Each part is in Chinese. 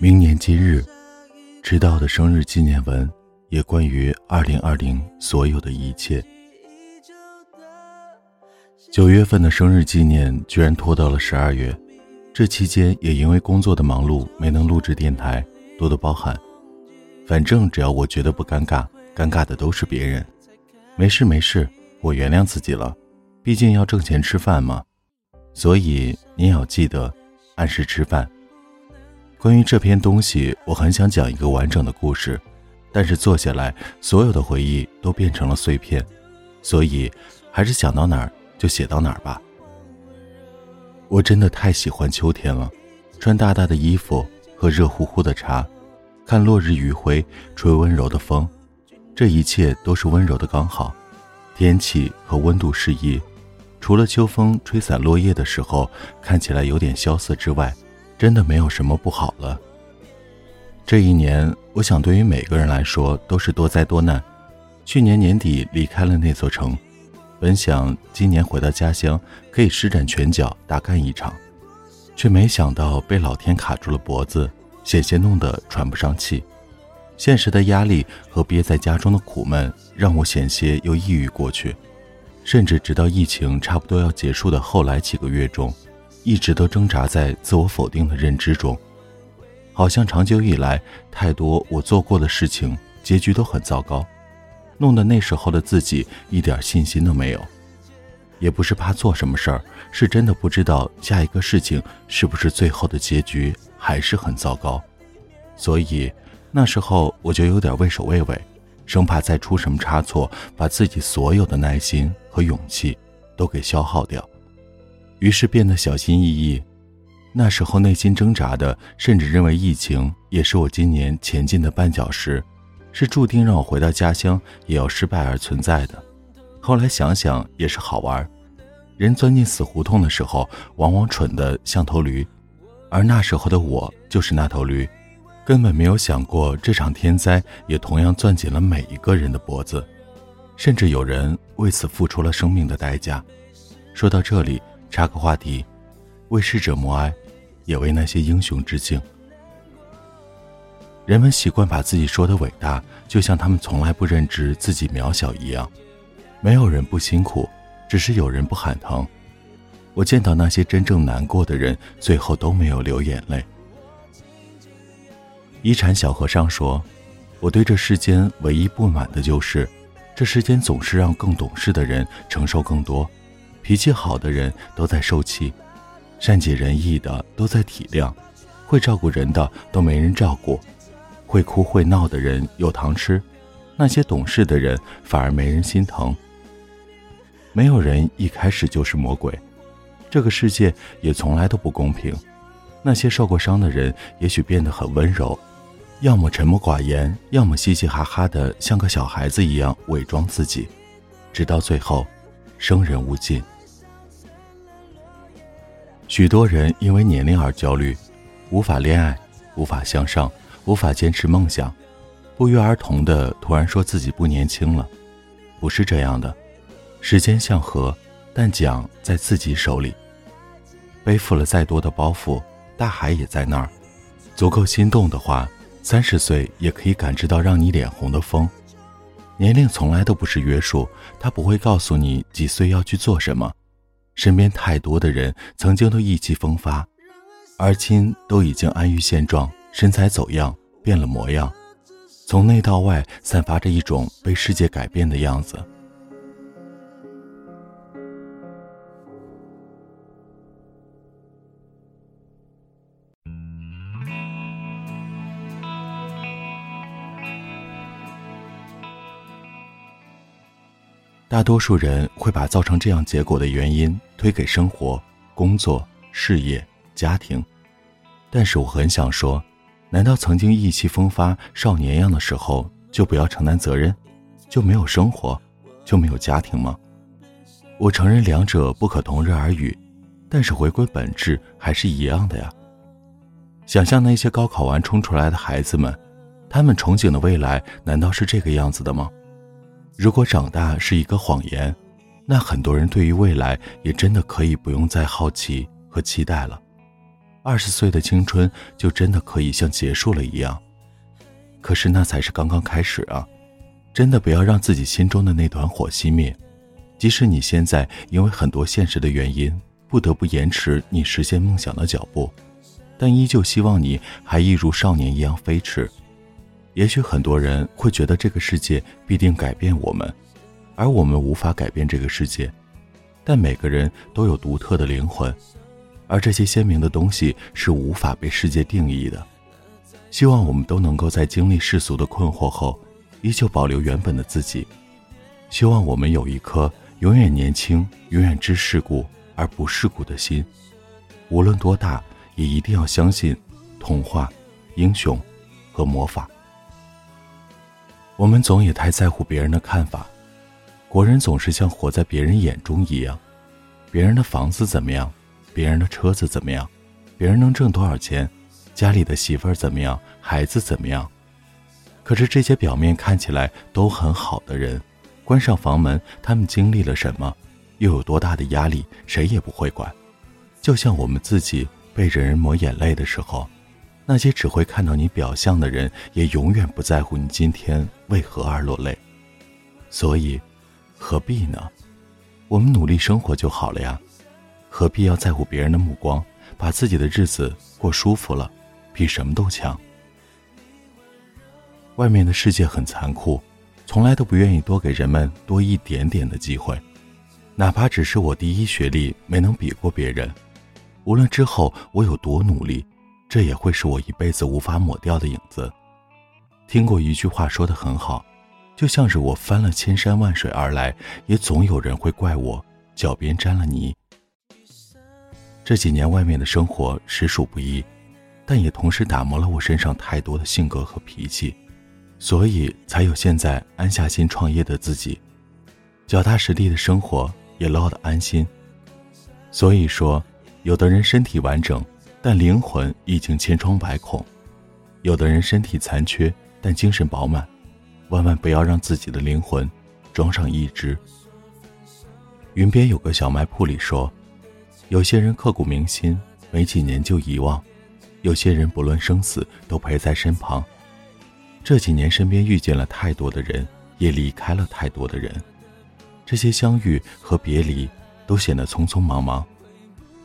明年今日，迟到的生日纪念文，也关于二零二零所有的一切。九月份的生日纪念居然拖到了十二月，这期间也因为工作的忙碌没能录制电台，多多包涵。反正只要我觉得不尴尬，尴尬的都是别人。没事没事，我原谅自己了，毕竟要挣钱吃饭嘛。所以你要记得按时吃饭。关于这篇东西，我很想讲一个完整的故事，但是坐下来，所有的回忆都变成了碎片，所以还是想到哪儿就写到哪儿吧。我真的太喜欢秋天了，穿大大的衣服，喝热乎乎的茶，看落日余晖，吹温柔的风，这一切都是温柔的刚好，天气和温度适宜。除了秋风吹散落叶的时候看起来有点萧瑟之外，真的没有什么不好了。这一年，我想对于每个人来说都是多灾多难。去年年底离开了那座城，本想今年回到家乡可以施展拳脚大干一场，却没想到被老天卡住了脖子，险些弄得喘不上气。现实的压力和憋在家中的苦闷，让我险些又抑郁过去。甚至直到疫情差不多要结束的后来几个月中，一直都挣扎在自我否定的认知中，好像长久以来太多我做过的事情结局都很糟糕，弄得那时候的自己一点信心都没有。也不是怕做什么事儿，是真的不知道下一个事情是不是最后的结局还是很糟糕，所以那时候我就有点畏首畏尾。生怕再出什么差错，把自己所有的耐心和勇气都给消耗掉，于是变得小心翼翼。那时候内心挣扎的，甚至认为疫情也是我今年前进的绊脚石，是注定让我回到家乡也要失败而存在的。后来想想也是好玩，人钻进死胡同的时候，往往蠢得像头驴，而那时候的我就是那头驴。根本没有想过，这场天灾也同样攥紧了每一个人的脖子，甚至有人为此付出了生命的代价。说到这里，插个话题：为逝者默哀，也为那些英雄致敬。人们习惯把自己说的伟大，就像他们从来不认知自己渺小一样。没有人不辛苦，只是有人不喊疼。我见到那些真正难过的人，最后都没有流眼泪。一禅小和尚说：“我对这世间唯一不满的就是，这世间总是让更懂事的人承受更多，脾气好的人都在受气，善解人意的都在体谅，会照顾人的都没人照顾，会哭会闹的人有糖吃，那些懂事的人反而没人心疼。没有人一开始就是魔鬼，这个世界也从来都不公平。那些受过伤的人也许变得很温柔。”要么沉默寡言，要么嘻嘻哈哈的像个小孩子一样伪装自己，直到最后，生人勿近。许多人因为年龄而焦虑，无法恋爱，无法向上，无法坚持梦想，不约而同的突然说自己不年轻了。不是这样的，时间像河，但桨在自己手里。背负了再多的包袱，大海也在那儿。足够心动的话。三十岁也可以感知到让你脸红的风，年龄从来都不是约束，他不会告诉你几岁要去做什么。身边太多的人曾经都意气风发，而今都已经安于现状，身材走样，变了模样，从内到外散发着一种被世界改变的样子。大多数人会把造成这样结果的原因推给生活、工作、事业、家庭，但是我很想说，难道曾经意气风发、少年样的时候就不要承担责任，就没有生活，就没有家庭吗？我承认两者不可同日而语，但是回归本质还是一样的呀。想象那些高考完冲出来的孩子们，他们憧憬的未来难道是这个样子的吗？如果长大是一个谎言，那很多人对于未来也真的可以不用再好奇和期待了。二十岁的青春就真的可以像结束了一样。可是那才是刚刚开始啊！真的不要让自己心中的那团火熄灭。即使你现在因为很多现实的原因，不得不延迟你实现梦想的脚步，但依旧希望你还一如少年一样飞驰。也许很多人会觉得这个世界必定改变我们，而我们无法改变这个世界。但每个人都有独特的灵魂，而这些鲜明的东西是无法被世界定义的。希望我们都能够在经历世俗的困惑后，依旧保留原本的自己。希望我们有一颗永远年轻、永远知世故而不世故的心。无论多大，也一定要相信童话、英雄和魔法。我们总也太在乎别人的看法，国人总是像活在别人眼中一样，别人的房子怎么样，别人的车子怎么样，别人能挣多少钱，家里的媳妇儿怎么样，孩子怎么样。可是这些表面看起来都很好的人，关上房门，他们经历了什么，又有多大的压力，谁也不会管。就像我们自己被人人抹眼泪的时候。那些只会看到你表象的人，也永远不在乎你今天为何而落泪。所以，何必呢？我们努力生活就好了呀，何必要在乎别人的目光？把自己的日子过舒服了，比什么都强。外面的世界很残酷，从来都不愿意多给人们多一点点的机会，哪怕只是我第一学历没能比过别人，无论之后我有多努力。这也会是我一辈子无法抹掉的影子。听过一句话说的很好，就像是我翻了千山万水而来，也总有人会怪我脚边沾了泥。这几年外面的生活实属不易，但也同时打磨了我身上太多的性格和脾气，所以才有现在安下心创业的自己，脚踏实地的生活也落得安心。所以说，有的人身体完整。但灵魂已经千疮百孔，有的人身体残缺，但精神饱满。万万不要让自己的灵魂装上一只。云边有个小卖铺里说，有些人刻骨铭心，没几年就遗忘；有些人不论生死都陪在身旁。这几年身边遇见了太多的人，也离开了太多的人，这些相遇和别离都显得匆匆忙忙。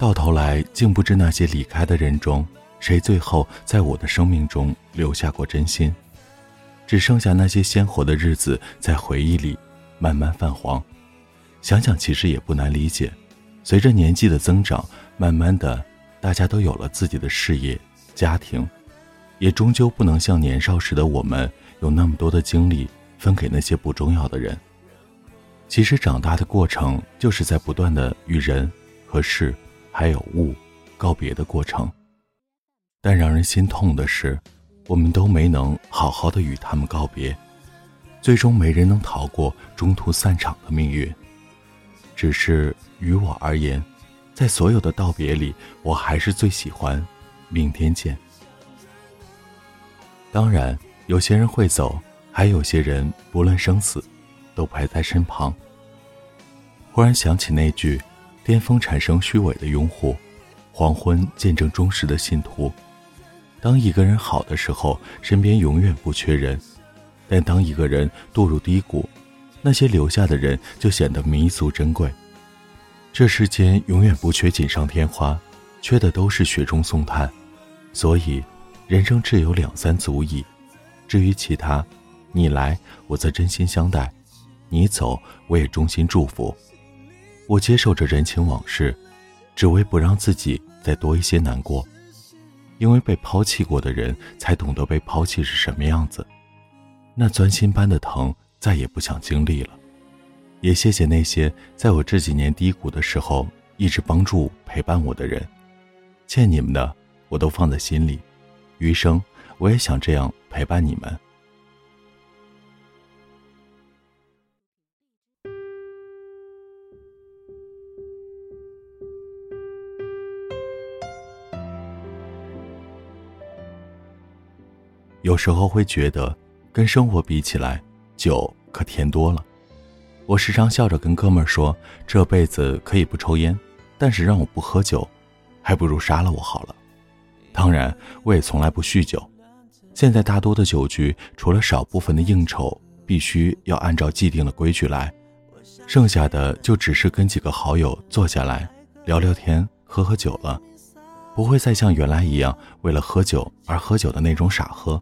到头来，竟不知那些离开的人中，谁最后在我的生命中留下过真心。只剩下那些鲜活的日子，在回忆里慢慢泛黄。想想，其实也不难理解。随着年纪的增长，慢慢的，大家都有了自己的事业、家庭，也终究不能像年少时的我们，有那么多的精力分给那些不重要的人。其实，长大的过程，就是在不断的与人和事。还有物告别的过程，但让人心痛的是，我们都没能好好的与他们告别，最终没人能逃过中途散场的命运。只是于我而言，在所有的道别里，我还是最喜欢明天见。当然，有些人会走，还有些人不论生死，都陪在身旁。忽然想起那句。巅峰产生虚伪的拥护，黄昏见证忠实的信徒。当一个人好的时候，身边永远不缺人；但当一个人堕入低谷，那些留下的人就显得弥足珍贵。这世间永远不缺锦上添花，缺的都是雪中送炭。所以，人生只有两三足矣。至于其他，你来我则真心相待，你走我也衷心祝福。我接受着人情往事，只为不让自己再多一些难过。因为被抛弃过的人，才懂得被抛弃是什么样子。那钻心般的疼，再也不想经历了。也谢谢那些在我这几年低谷的时候，一直帮助陪伴我的人。欠你们的，我都放在心里。余生，我也想这样陪伴你们。有时候会觉得，跟生活比起来，酒可甜多了。我时常笑着跟哥们说：“这辈子可以不抽烟，但是让我不喝酒，还不如杀了我好了。”当然，我也从来不酗酒。现在大多的酒局，除了少部分的应酬，必须要按照既定的规矩来，剩下的就只是跟几个好友坐下来聊聊天、喝喝酒了，不会再像原来一样为了喝酒而喝酒的那种傻喝。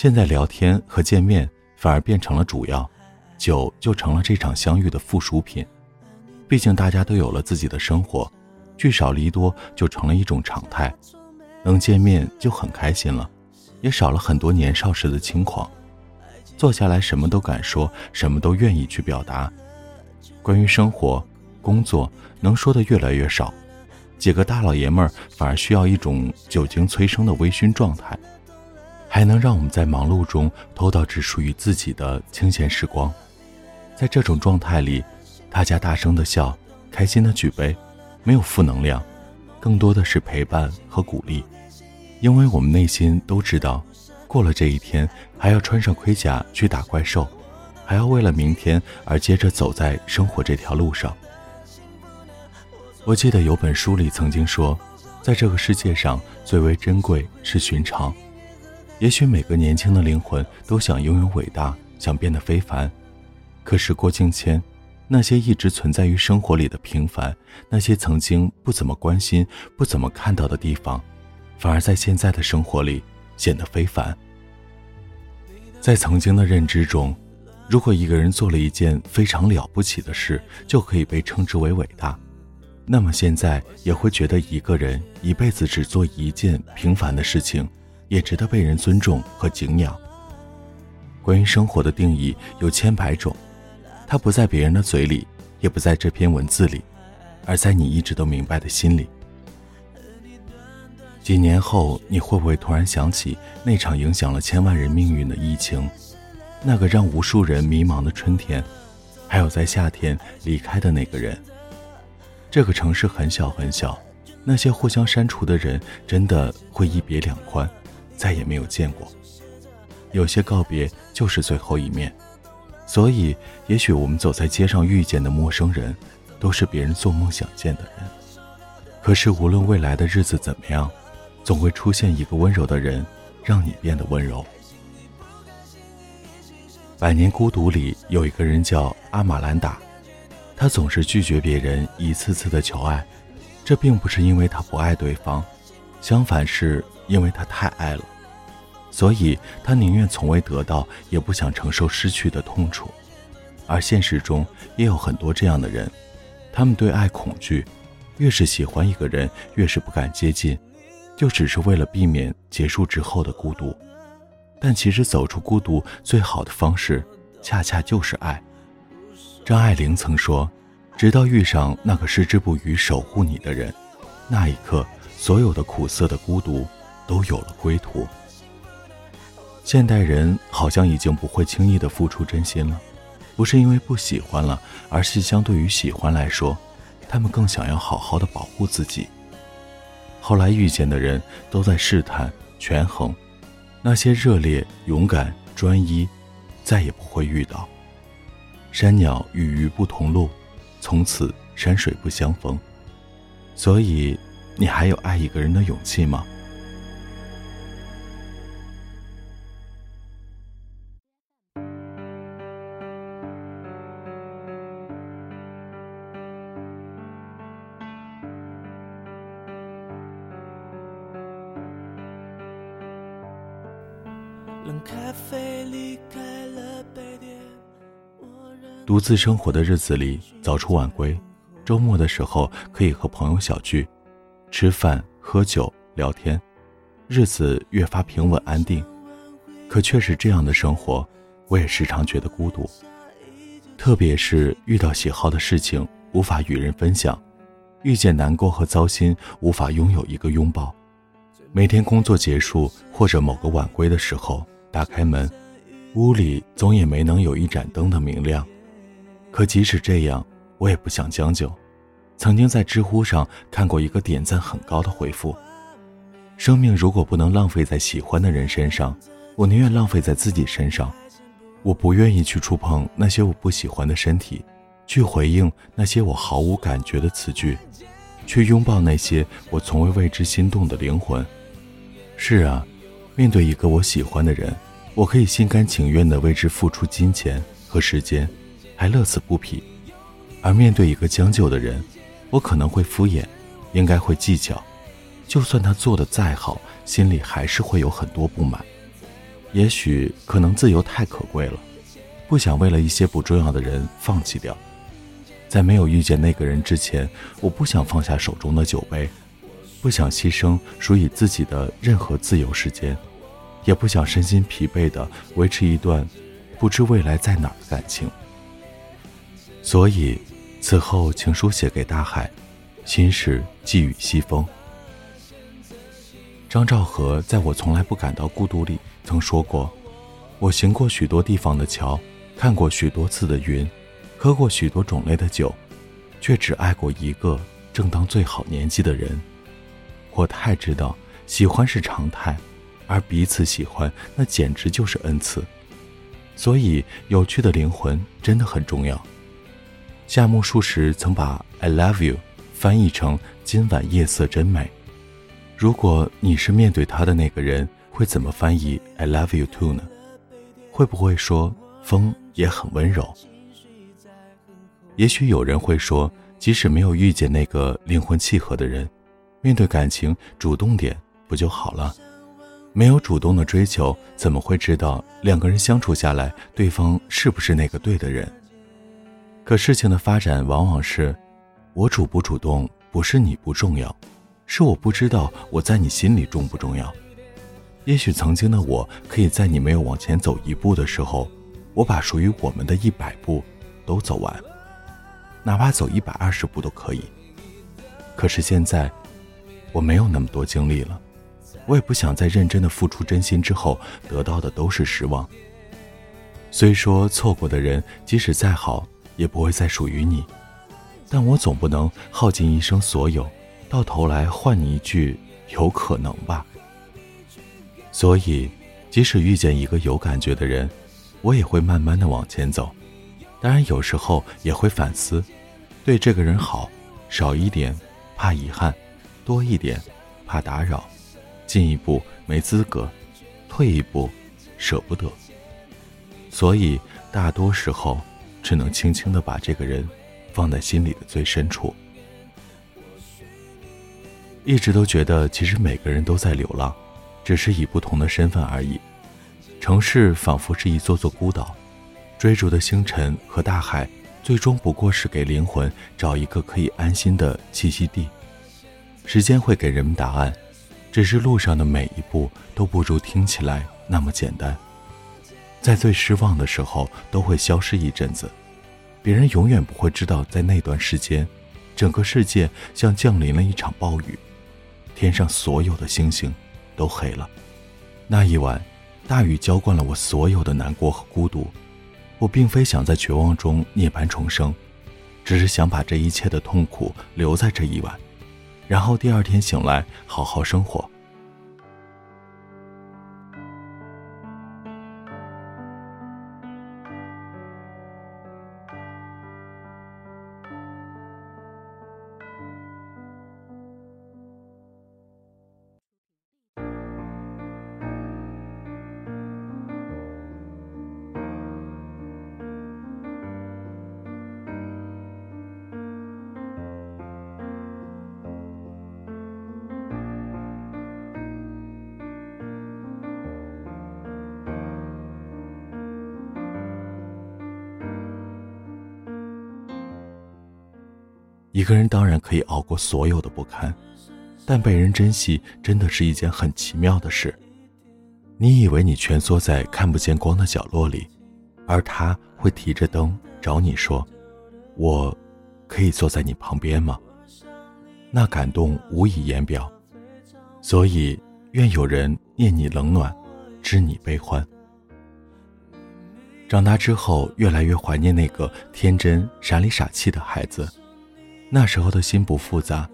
现在聊天和见面反而变成了主要，酒就成了这场相遇的附属品。毕竟大家都有了自己的生活，聚少离多就成了一种常态，能见面就很开心了。也少了很多年少时的轻狂，坐下来什么都敢说，什么都愿意去表达。关于生活、工作，能说的越来越少。几个大老爷们儿反而需要一种酒精催生的微醺状态，还能让我们在忙碌中偷到只属于自己的清闲时光。在这种状态里，大家大声的笑，开心的举杯，没有负能量，更多的是陪伴和鼓励。因为我们内心都知道，过了这一天，还要穿上盔甲去打怪兽，还要为了明天而接着走在生活这条路上。我记得有本书里曾经说，在这个世界上最为珍贵是寻常。也许每个年轻的灵魂都想拥有伟大，想变得非凡，可时过境迁，那些一直存在于生活里的平凡，那些曾经不怎么关心、不怎么看到的地方。反而在现在的生活里显得非凡。在曾经的认知中，如果一个人做了一件非常了不起的事，就可以被称之为伟大，那么现在也会觉得一个人一辈子只做一件平凡的事情，也值得被人尊重和敬仰。关于生活的定义有千百种，它不在别人的嘴里，也不在这篇文字里，而在你一直都明白的心里。几年后，你会不会突然想起那场影响了千万人命运的疫情，那个让无数人迷茫的春天，还有在夏天离开的那个人？这个城市很小很小，那些互相删除的人真的会一别两宽，再也没有见过。有些告别就是最后一面，所以也许我们走在街上遇见的陌生人，都是别人做梦想见的人。可是无论未来的日子怎么样。总会出现一个温柔的人，让你变得温柔。百年孤独里有一个人叫阿玛兰达，他总是拒绝别人一次次的求爱，这并不是因为他不爱对方，相反是因为他太爱了，所以他宁愿从未得到，也不想承受失去的痛楚。而现实中也有很多这样的人，他们对爱恐惧，越是喜欢一个人，越是不敢接近。就只是为了避免结束之后的孤独，但其实走出孤独最好的方式，恰恰就是爱。张爱玲曾说：“直到遇上那个矢志不渝守护你的人，那一刻，所有的苦涩的孤独都有了归途。”现代人好像已经不会轻易的付出真心了，不是因为不喜欢了，而是相对于喜欢来说，他们更想要好好的保护自己。后来遇见的人都在试探、权衡，那些热烈、勇敢、专一，再也不会遇到。山鸟与鱼不同路，从此山水不相逢。所以，你还有爱一个人的勇气吗？咖啡离开了杯垫独自生活的日子里，早出晚归，周末的时候可以和朋友小聚，吃饭、喝酒、聊天，日子越发平稳安定。可却是这样的生活，我也时常觉得孤独。特别是遇到喜好的事情无法与人分享，遇见难过和糟心无法拥有一个拥抱。每天工作结束或者某个晚归的时候。打开门，屋里总也没能有一盏灯的明亮。可即使这样，我也不想将就。曾经在知乎上看过一个点赞很高的回复：“生命如果不能浪费在喜欢的人身上，我宁愿浪费在自己身上。我不愿意去触碰那些我不喜欢的身体，去回应那些我毫无感觉的词句，去拥抱那些我从未为之心动的灵魂。是啊，面对一个我喜欢的人，我可以心甘情愿地为之付出金钱和时间，还乐此不疲；而面对一个将就的人，我可能会敷衍，应该会计较。就算他做的再好，心里还是会有很多不满。也许可能自由太可贵了，不想为了一些不重要的人放弃掉。在没有遇见那个人之前，我不想放下手中的酒杯，不想牺牲属于自己的任何自由时间，也不想身心疲惫地维持一段不知未来在哪儿的感情。所以，此后情书写给大海，心事寄予西风。张兆和在我从来不感到孤独里曾说过：“我行过许多地方的桥，看过许多次的云，喝过许多种类的酒，却只爱过一个正当最好年纪的人。我太知道喜欢是常态，而彼此喜欢那简直就是恩赐。所以，有趣的灵魂真的很重要。”夏目漱石曾把 “I love you” 翻译成“今晚夜色真美”。如果你是面对他的那个人，会怎么翻译 "I love you too" 呢？会不会说风也很温柔？也许有人会说，即使没有遇见那个灵魂契合的人，面对感情主动点不就好了？没有主动的追求，怎么会知道两个人相处下来，对方是不是那个对的人？可事情的发展往往是，我主不主动，不是你不重要。是我不知道我在你心里重不重要。也许曾经的我，可以在你没有往前走一步的时候，我把属于我们的一百步都走完，哪怕走一百二十步都可以。可是现在，我没有那么多精力了，我也不想在认真的付出真心之后，得到的都是失望。虽说错过的人，即使再好，也不会再属于你，但我总不能耗尽一生所有。到头来换你一句“有可能吧”。所以，即使遇见一个有感觉的人，我也会慢慢的往前走。当然，有时候也会反思：对这个人好，少一点怕遗憾，多一点怕打扰；进一步没资格，退一步舍不得。所以，大多时候只能轻轻的把这个人放在心里的最深处。一直都觉得，其实每个人都在流浪，只是以不同的身份而已。城市仿佛是一座座孤岛，追逐的星辰和大海，最终不过是给灵魂找一个可以安心的栖息地。时间会给人们答案，只是路上的每一步都不如听起来那么简单。在最失望的时候，都会消失一阵子，别人永远不会知道，在那段时间，整个世界像降临了一场暴雨。天上所有的星星都黑了。那一晚，大雨浇灌了我所有的难过和孤独。我并非想在绝望中涅槃重生，只是想把这一切的痛苦留在这一晚，然后第二天醒来好好生活。一个人当然可以熬过所有的不堪，但被人珍惜真的是一件很奇妙的事。你以为你蜷缩在看不见光的角落里，而他会提着灯找你说：“我可以坐在你旁边吗？”那感动无以言表。所以，愿有人念你冷暖，知你悲欢。长大之后，越来越怀念那个天真、傻里傻气的孩子。那时候的心不复杂，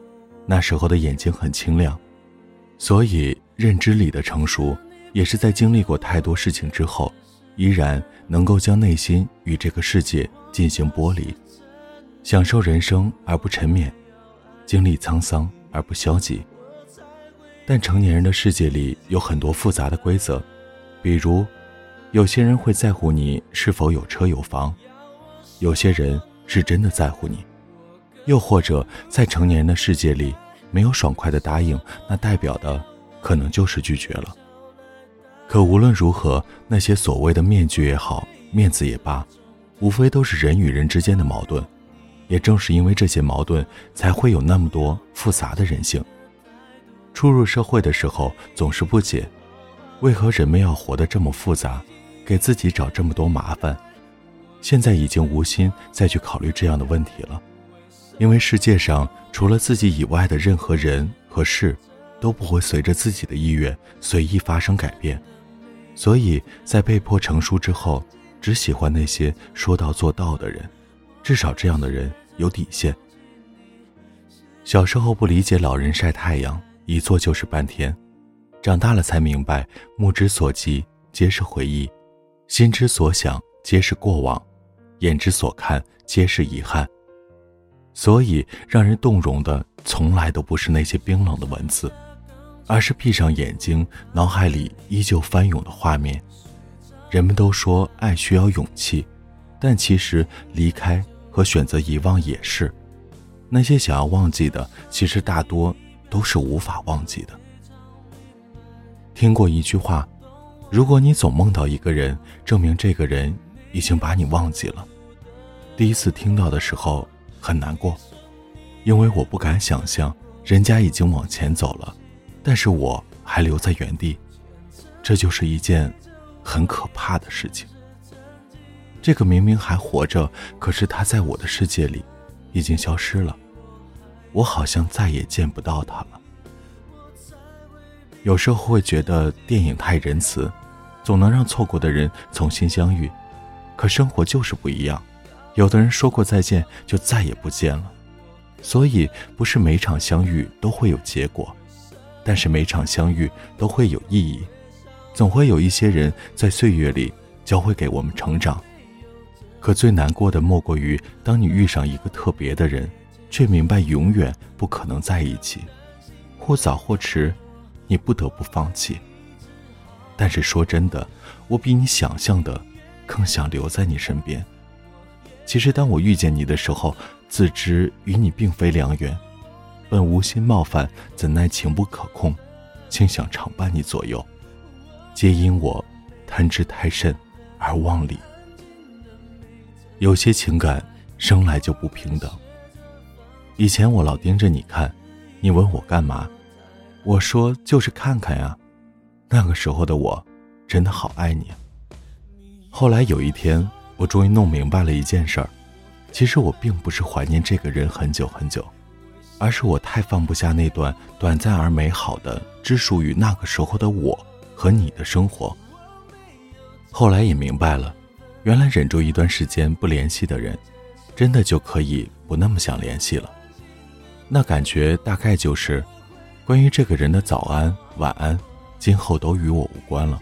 那时候的眼睛很清亮，所以认知里的成熟，也是在经历过太多事情之后，依然能够将内心与这个世界进行剥离，享受人生而不沉湎，经历沧桑而不消极。但成年人的世界里有很多复杂的规则，比如，有些人会在乎你是否有车有房，有些人是真的在乎你，又或者在成年人的世界里，没有爽快的答应，那代表的可能就是拒绝了。可无论如何，那些所谓的面具也好，面子也罢，无非都是人与人之间的矛盾。也正是因为这些矛盾，才会有那么多复杂的人性。初入社会的时候，总是不解，为何人们要活得这么复杂，给自己找这么多麻烦。现在已经无心再去考虑这样的问题了，因为世界上除了自己以外的任何人和事，都不会随着自己的意愿随意发生改变。所以在被迫成熟之后，只喜欢那些说到做到的人，至少这样的人有底线。小时候不理解老人晒太阳。一坐就是半天，长大了才明白，目之所及皆是回忆，心之所想皆是过往，眼之所看皆是遗憾。所以，让人动容的从来都不是那些冰冷的文字，而是闭上眼睛，脑海里依旧翻涌的画面。人们都说爱需要勇气，但其实离开和选择遗忘也是。那些想要忘记的，其实大多。都是无法忘记的。听过一句话：“如果你总梦到一个人，证明这个人已经把你忘记了。”第一次听到的时候很难过，因为我不敢想象人家已经往前走了，但是我还留在原地，这就是一件很可怕的事情。这个明明还活着，可是他在我的世界里已经消失了。我好像再也见不到他了。有时候会觉得电影太仁慈，总能让错过的人重新相遇。可生活就是不一样，有的人说过再见就再也不见了。所以不是每场相遇都会有结果，但是每场相遇都会有意义。总会有一些人在岁月里教会给我们成长。可最难过的莫过于当你遇上一个特别的人。却明白永远不可能在一起，或早或迟，你不得不放弃。但是说真的，我比你想象的更想留在你身边。其实当我遇见你的时候，自知与你并非良缘，本无心冒犯，怎奈情不可控，竟想常伴你左右，皆因我贪之太甚而忘理。有些情感生来就不平等。以前我老盯着你看，你问我干嘛，我说就是看看呀。那个时候的我，真的好爱你。后来有一天，我终于弄明白了一件事儿，其实我并不是怀念这个人很久很久，而是我太放不下那段短暂而美好的、只属于那个时候的我和你的生活。后来也明白了，原来忍住一段时间不联系的人，真的就可以不那么想联系了。那感觉大概就是，关于这个人的早安、晚安，今后都与我无关了。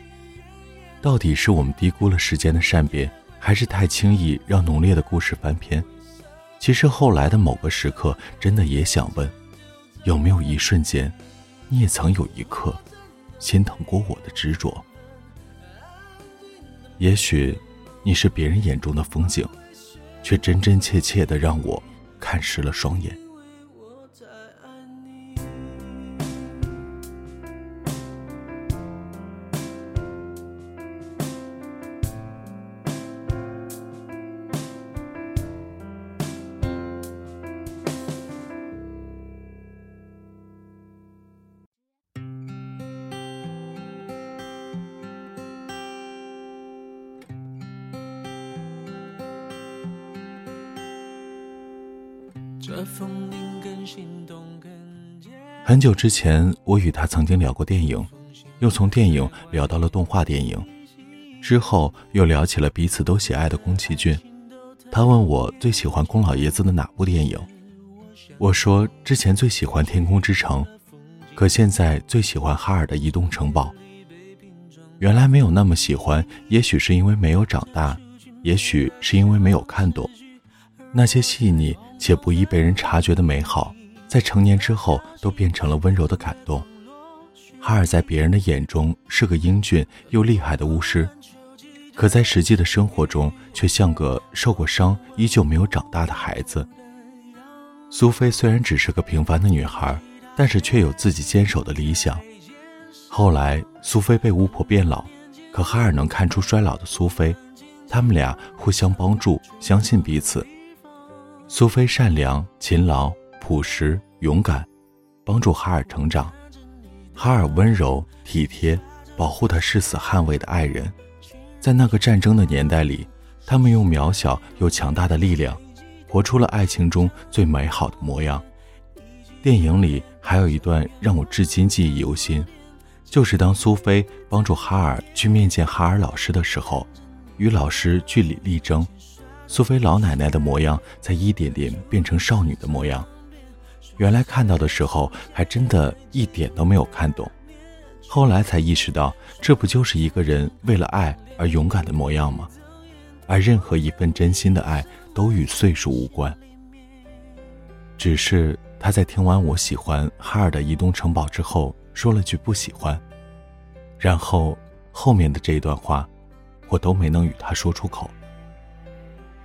到底是我们低估了时间的善变，还是太轻易让浓烈的故事翻篇？其实后来的某个时刻，真的也想问：有没有一瞬间，你也曾有一刻，心疼过我的执着？也许，你是别人眼中的风景，却真真切切的让我看湿了双眼。很久之前，我与他曾经聊过电影，又从电影聊到了动画电影，之后又聊起了彼此都喜爱的宫崎骏。他问我最喜欢宫老爷子的哪部电影，我说之前最喜欢《天空之城》，可现在最喜欢哈尔的《移动城堡》。原来没有那么喜欢，也许是因为没有长大，也许是因为没有看懂那些细腻。且不易被人察觉的美好，在成年之后都变成了温柔的感动。哈尔在别人的眼中是个英俊又厉害的巫师，可在实际的生活中却像个受过伤、依旧没有长大的孩子。苏菲虽然只是个平凡的女孩，但是却有自己坚守的理想。后来，苏菲被巫婆变老，可哈尔能看出衰老的苏菲，他们俩互相帮助，相信彼此。苏菲善良、勤劳、朴实、勇敢，帮助哈尔成长。哈尔温柔体贴，保护他誓死捍卫的爱人。在那个战争的年代里，他们用渺小又强大的力量，活出了爱情中最美好的模样。电影里还有一段让我至今记忆犹新，就是当苏菲帮助哈尔去面见哈尔老师的时候，与老师据理力争，苏菲老奶奶的模样在一点点变成少女的模样。原来看到的时候，还真的一点都没有看懂，后来才意识到，这不就是一个人为了爱而勇敢的模样吗？而任何一份真心的爱，都与岁数无关。只是他在听完我喜欢哈尔的移动城堡之后，说了句不喜欢，然后后面的这一段话，我都没能与他说出口。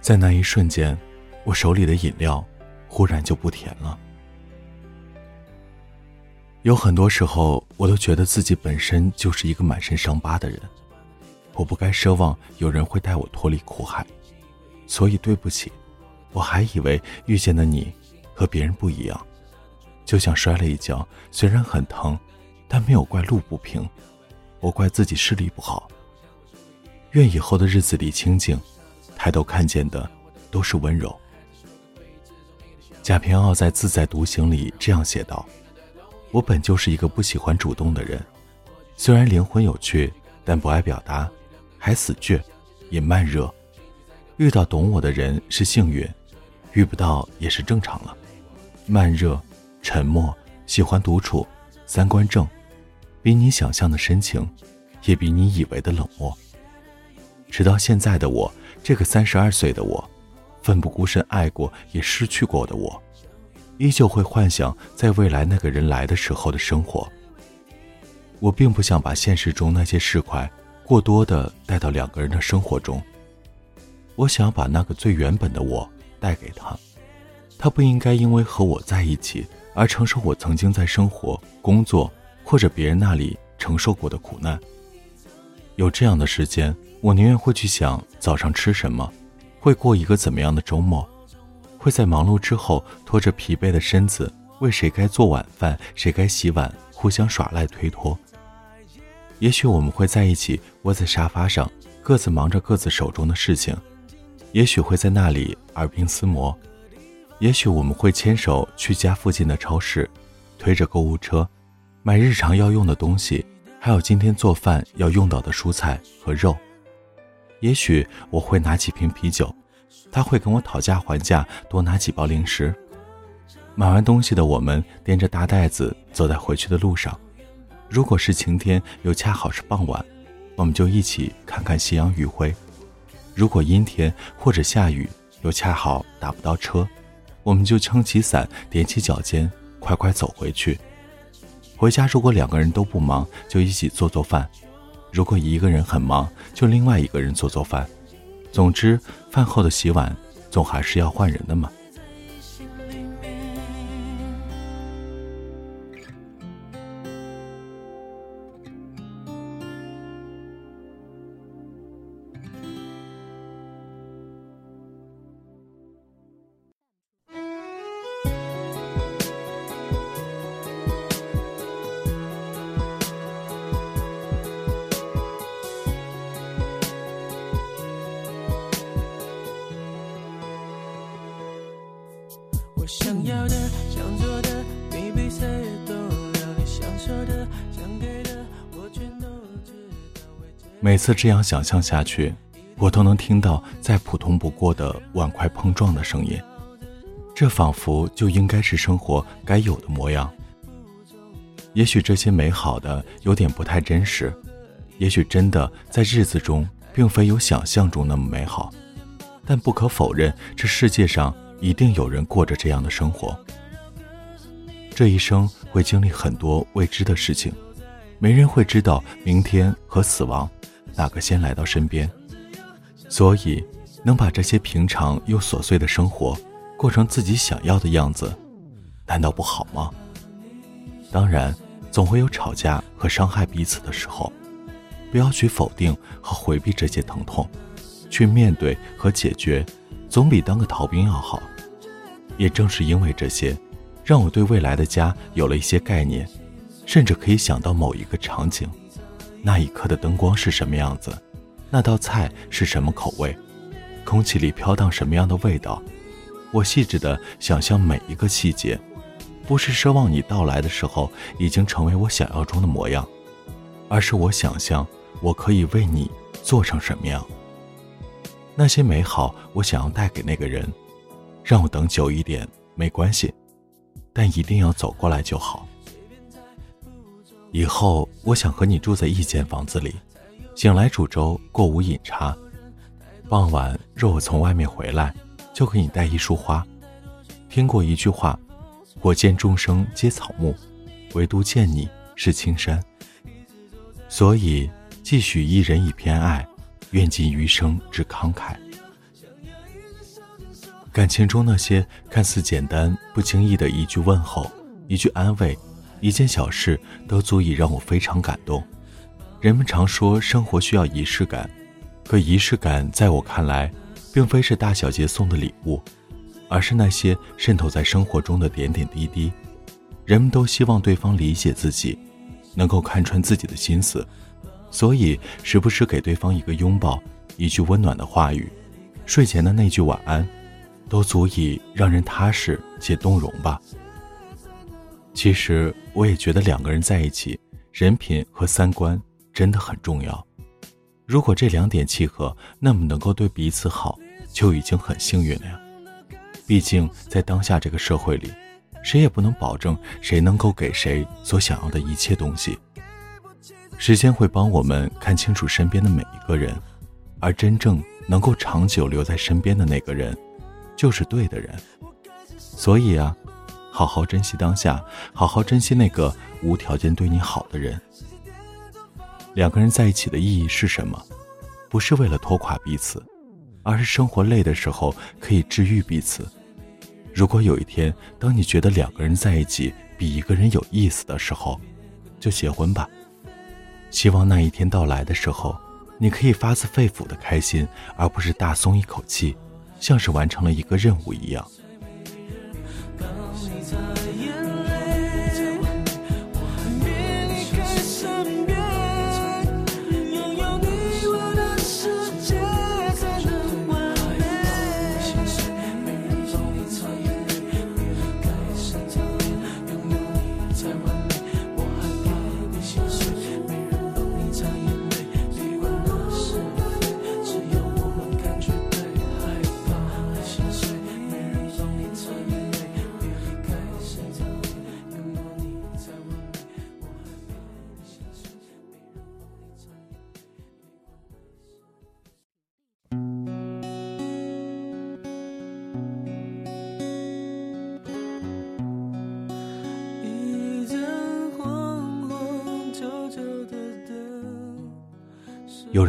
在那一瞬间，我手里的饮料，忽然就不甜了。有很多时候，我都觉得自己本身就是一个满身伤疤的人，我不该奢望有人会带我脱离苦海，所以对不起，我还以为遇见的你和别人不一样，就像摔了一跤，虽然很疼，但没有怪路不平，我怪自己视力不好。愿以后的日子里清静，抬头看见的都是温柔。贾平凹在《自在独行》里这样写道。我本就是一个不喜欢主动的人，虽然灵魂有趣，但不爱表达，还死倔，也慢热。遇到懂我的人是幸运，遇不到也是正常了。慢热、沉默、喜欢独处、三观正，比你想象的深情，也比你以为的冷漠。直到现在的我，这个三十二岁的我，奋不顾身爱过也失去过的我。依旧会幻想在未来那个人来的时候的生活。我并不想把现实中那些事块过多的带到两个人的生活中。我想把那个最原本的我带给他，他不应该因为和我在一起而承受我曾经在生活、工作或者别人那里承受过的苦难。有这样的时间，我宁愿会去想早上吃什么，会过一个怎么样的周末。会在忙碌之后拖着疲惫的身子为谁该做晚饭谁该洗碗互相耍赖推脱。也许我们会在一起窝在沙发上各自忙着各自手中的事情，也许会在那里耳鬓厮磨，也许我们会牵手去家附近的超市，推着购物车买日常要用的东西，还有今天做饭要用到的蔬菜和肉。也许我会拿几瓶啤酒。他会跟我讨价还价，多拿几包零食。买完东西的我们掂着大袋子走在回去的路上。如果是晴天，又恰好是傍晚，我们就一起看看夕阳余晖；如果阴天或者下雨，又恰好打不到车，我们就撑起伞，踮起脚尖，快快走回去。回家如果两个人都不忙，就一起做做饭；如果一个人很忙，就另外一个人做做饭。总之，饭后的洗碗总还是要换人的嘛。每次这样想象下去，我都能听到再普通不过的碗筷碰撞的声音，这仿佛就应该是生活该有的模样。也许这些美好的有点不太真实，也许真的在日子中并非有想象中那么美好，但不可否认，这世界上。一定有人过着这样的生活。这一生会经历很多未知的事情，没人会知道明天和死亡哪个先来到身边。所以，能把这些平常又琐碎的生活过成自己想要的样子，难道不好吗？当然，总会有吵架和伤害彼此的时候，不要去否定和回避这些疼痛，去面对和解决，总比当个逃兵要好。也正是因为这些，让我对未来的家有了一些概念，甚至可以想到某一个场景，那一刻的灯光是什么样子。那道菜是什么口味？空气里飘荡什么样的味道？我细致地想象每一个细节，不是奢望你到来的时候已经成为我想要中的模样，而是我想象我可以为你做成什么样。那些美好，我想要带给那个人，让我等久一点没关系，但一定要走过来就好。以后我想和你住在一间房子里。醒来煮粥，过午饮茶。傍晚若我从外面回来，就给你带一束花。听过一句话：“我见众生皆草木，唯独见你是青山。”所以，既许一人以偏爱，愿尽余生之慷慨。感情中那些看似简单、不经意的一句问候、一句安慰、一件小事，都足以让我非常感动。人们常说生活需要仪式感，可仪式感在我看来，并非是大小节送的礼物，而是那些渗透在生活中的点点滴滴。人们都希望对方理解自己，能够看穿自己的心思，所以时不时给对方一个拥抱，一句温暖的话语，睡前的那句晚安，都足以让人踏实且动容吧。其实我也觉得两个人在一起，人品和三观。真的很重要。如果这两点契合，那么能够对彼此好，就已经很幸运了呀。毕竟在当下这个社会里，谁也不能保证谁能够给谁所想要的一切东西。时间会帮我们看清楚身边的每一个人，而真正能够长久留在身边的那个人，就是对的人。所以啊，好好珍惜当下，好好珍惜那个无条件对你好的人。两个人在一起的意义是什么？不是为了拖垮彼此，而是生活累的时候可以治愈彼此。如果有一天，当你觉得两个人在一起比一个人有意思的时候，就结婚吧。希望那一天到来的时候，你可以发自肺腑的开心，而不是大松一口气，像是完成了一个任务一样。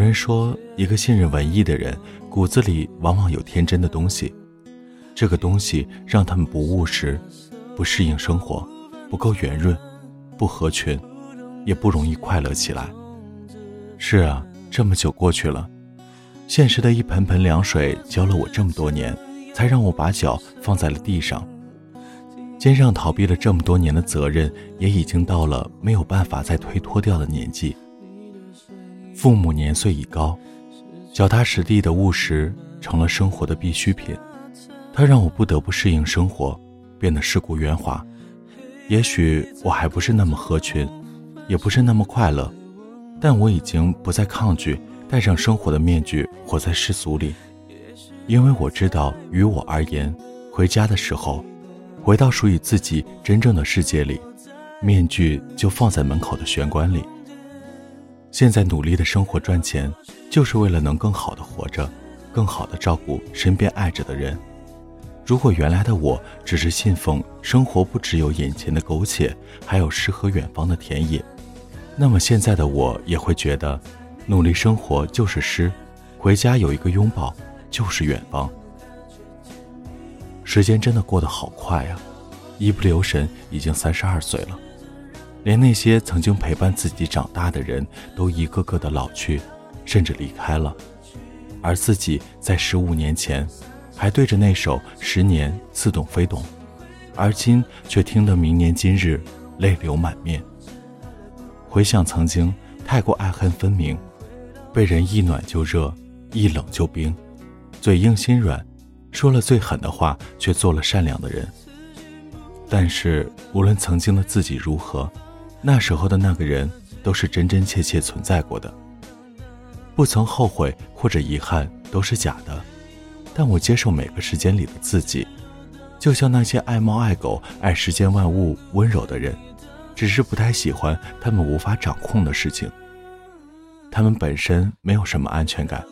人说，一个信任文艺的人，骨子里往往有天真的东西。这个东西让他们不务实，不适应生活，不够圆润，不合群，也不容易快乐起来。是啊，这么久过去了，现实的一盆盆凉水浇了我这么多年，才让我把脚放在了地上。肩上逃避了这么多年的责任，也已经到了没有办法再推脱掉的年纪。父母年岁已高，脚踏实地的务实成了生活的必需品。它让我不得不适应生活，变得世故圆滑。也许我还不是那么合群，也不是那么快乐，但我已经不再抗拒戴上生活的面具，活在世俗里。因为我知道，于我而言，回家的时候，回到属于自己真正的世界里，面具就放在门口的玄关里。现在努力的生活赚钱，就是为了能更好的活着，更好的照顾身边爱着的人。如果原来的我只是信奉生活不只有眼前的苟且，还有诗和远方的田野，那么现在的我也会觉得，努力生活就是诗，回家有一个拥抱就是远方。时间真的过得好快啊，一不留神已经三十二岁了，连那些曾经陪伴自己长大的人都一个个的老去，甚至离开了，而自己在十五年前还对着那首《十年似懂非懂》，而今却听得明年今日泪流满面。回想曾经太过爱恨分明，被人一暖就热，一冷就冰，嘴硬心软，说了最狠的话，却做了善良的人。但是无论曾经的自己如何，那时候的那个人都是真真切切存在过的。不曾后悔或者遗憾都是假的，但我接受每个时间里的自己，就像那些爱猫爱狗、爱世间万物、温柔的人。只是不太喜欢他们无法掌控的事情。他们本身没有什么安全感。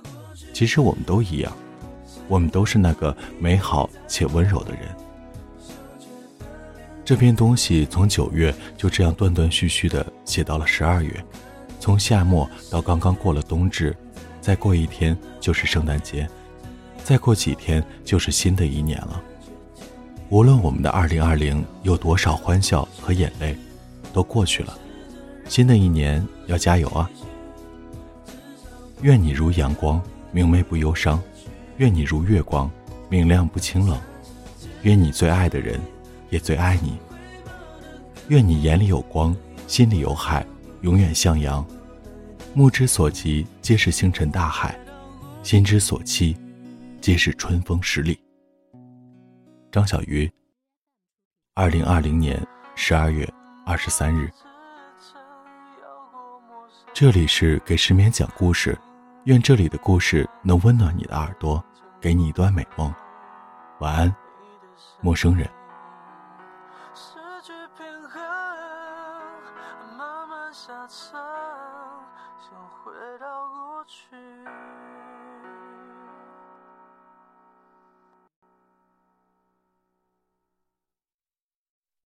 其实我们都一样，我们都是那个美好且温柔的人。这篇东西从九月就这样断断续续的写到了十二月，从夏末到刚刚过了冬至，再过一天就是圣诞节，再过几天就是新的一年了。无论我们的二零二零有多少欢笑和眼泪。都过去了，新的一年要加油啊！愿你如阳光，明媚不忧伤；愿你如月光，明亮不清冷；愿你最爱的人也最爱你；愿你眼里有光，心里有海，永远向阳。目之所及皆是星辰大海，心之所期皆是春风十里。张小鱼，二零二零年十二月。二十三日，这里是给失眠讲故事，愿这里的故事能温暖你的耳朵，给你一段美梦。晚安，陌生人。